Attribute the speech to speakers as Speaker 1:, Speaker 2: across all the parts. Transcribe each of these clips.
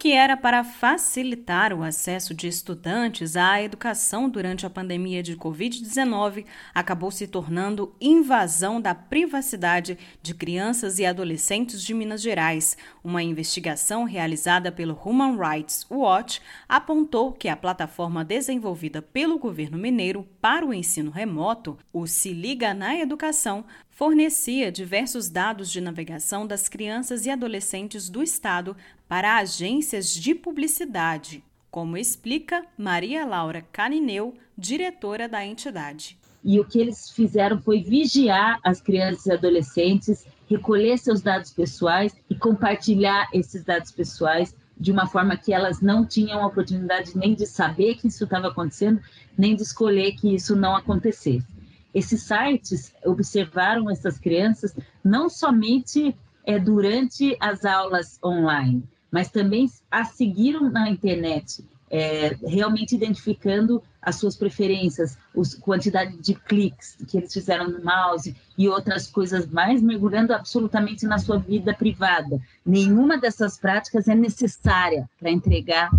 Speaker 1: que era para facilitar o acesso de estudantes à educação durante a pandemia de Covid-19 acabou se tornando invasão da privacidade de crianças e adolescentes de Minas Gerais. Uma investigação realizada pelo Human Rights Watch apontou que a plataforma desenvolvida pelo governo mineiro para o ensino remoto, o Se Liga na Educação, fornecia diversos dados de navegação das crianças e adolescentes do Estado para agências de publicidade, como explica Maria Laura Canineu, diretora da entidade.
Speaker 2: E o que eles fizeram foi vigiar as crianças e adolescentes, recolher seus dados pessoais e compartilhar esses dados pessoais de uma forma que elas não tinham a oportunidade nem de saber que isso estava acontecendo, nem de escolher que isso não acontecesse. Esses sites observaram essas crianças não somente é, durante as aulas online, mas também as seguiram na internet, é, realmente identificando as suas preferências, a quantidade de cliques que eles fizeram no mouse e outras coisas mais, mergulhando absolutamente na sua vida privada. Nenhuma dessas práticas é necessária para entregar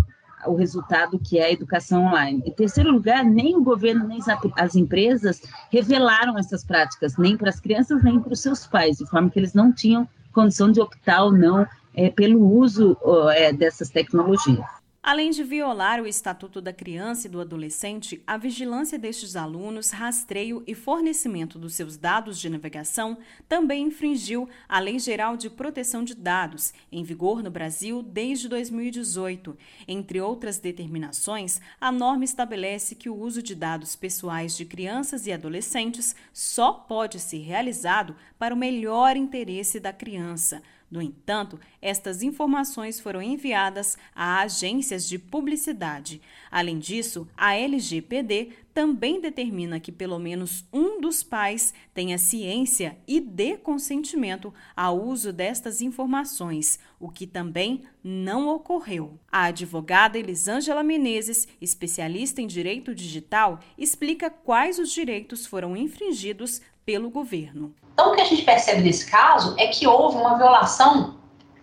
Speaker 2: o resultado que é a educação online. Em terceiro lugar, nem o governo nem as empresas revelaram essas práticas, nem para as crianças, nem para os seus pais, de forma que eles não tinham condição de optar ou não é, pelo uso é, dessas tecnologias.
Speaker 1: Além de violar o Estatuto da Criança e do Adolescente, a vigilância destes alunos, rastreio e fornecimento dos seus dados de navegação também infringiu a Lei Geral de Proteção de Dados, em vigor no Brasil desde 2018. Entre outras determinações, a norma estabelece que o uso de dados pessoais de crianças e adolescentes só pode ser realizado para o melhor interesse da criança. No entanto, estas informações foram enviadas a agências de publicidade. Além disso, a LGPD também determina que pelo menos um dos pais tenha ciência e dê consentimento ao uso destas informações, o que também não ocorreu. A advogada Elisângela Menezes, especialista em direito digital, explica quais os direitos foram infringidos pelo governo.
Speaker 3: Então, o que a gente percebe nesse caso é que houve uma violação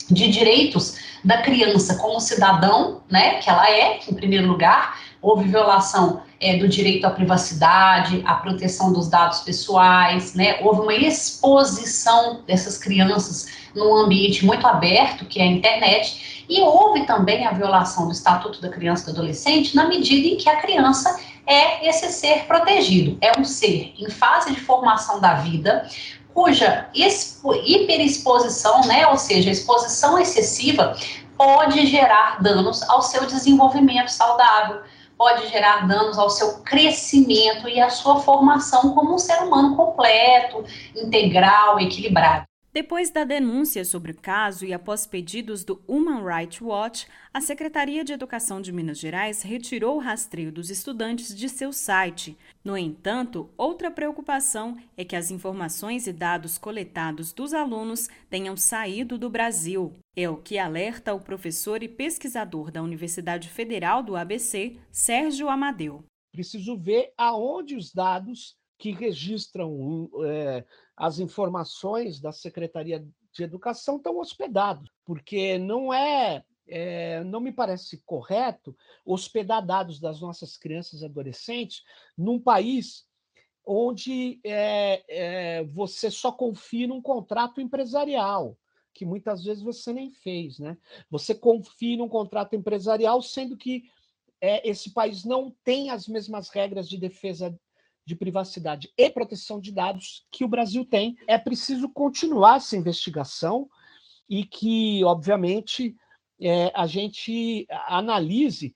Speaker 3: de direitos da criança como cidadão, né, que ela é, em primeiro lugar, houve violação é, do direito à privacidade, à proteção dos dados pessoais, né, houve uma exposição dessas crianças num ambiente muito aberto, que é a internet, e houve também a violação do Estatuto da Criança e do Adolescente na medida em que a criança é esse ser protegido, é um ser em fase de formação da vida, cuja hiperexposição, né, ou seja, exposição excessiva, pode gerar danos ao seu desenvolvimento saudável, pode gerar danos ao seu crescimento e à sua formação como um ser humano completo, integral, equilibrado.
Speaker 1: Depois da denúncia sobre o caso e após pedidos do Human Rights Watch, a Secretaria de Educação de Minas Gerais retirou o rastreio dos estudantes de seu site. No entanto, outra preocupação é que as informações e dados coletados dos alunos tenham saído do Brasil. É o que alerta o professor e pesquisador da Universidade Federal do ABC, Sérgio Amadeu.
Speaker 4: Preciso ver aonde os dados que registram é, as informações da Secretaria de Educação estão hospedados, porque não é, é, não me parece correto hospedar dados das nossas crianças e adolescentes num país onde é, você só confia num contrato empresarial, que muitas vezes você nem fez, né? Você confia num contrato empresarial, sendo que é, esse país não tem as mesmas regras de defesa de privacidade e proteção de dados que o Brasil tem. É preciso continuar essa investigação e que, obviamente, é, a gente analise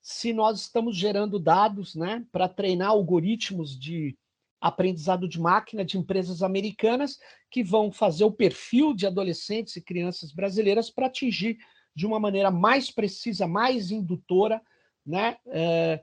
Speaker 4: se nós estamos gerando dados né, para treinar algoritmos de aprendizado de máquina de empresas americanas que vão fazer o perfil de adolescentes e crianças brasileiras para atingir de uma maneira mais precisa, mais indutora, né, é,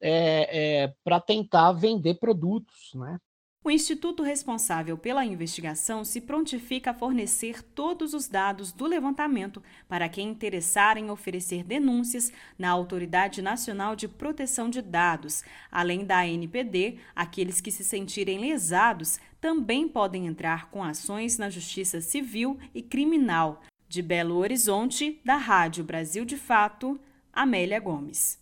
Speaker 4: é, é, para tentar vender produtos, né?
Speaker 1: O instituto responsável pela investigação se prontifica a fornecer todos os dados do levantamento para quem interessar em oferecer denúncias na Autoridade Nacional de Proteção de Dados. Além da ANPD, aqueles que se sentirem lesados também podem entrar com ações na Justiça Civil e Criminal. De Belo Horizonte, da Rádio Brasil de Fato, Amélia Gomes.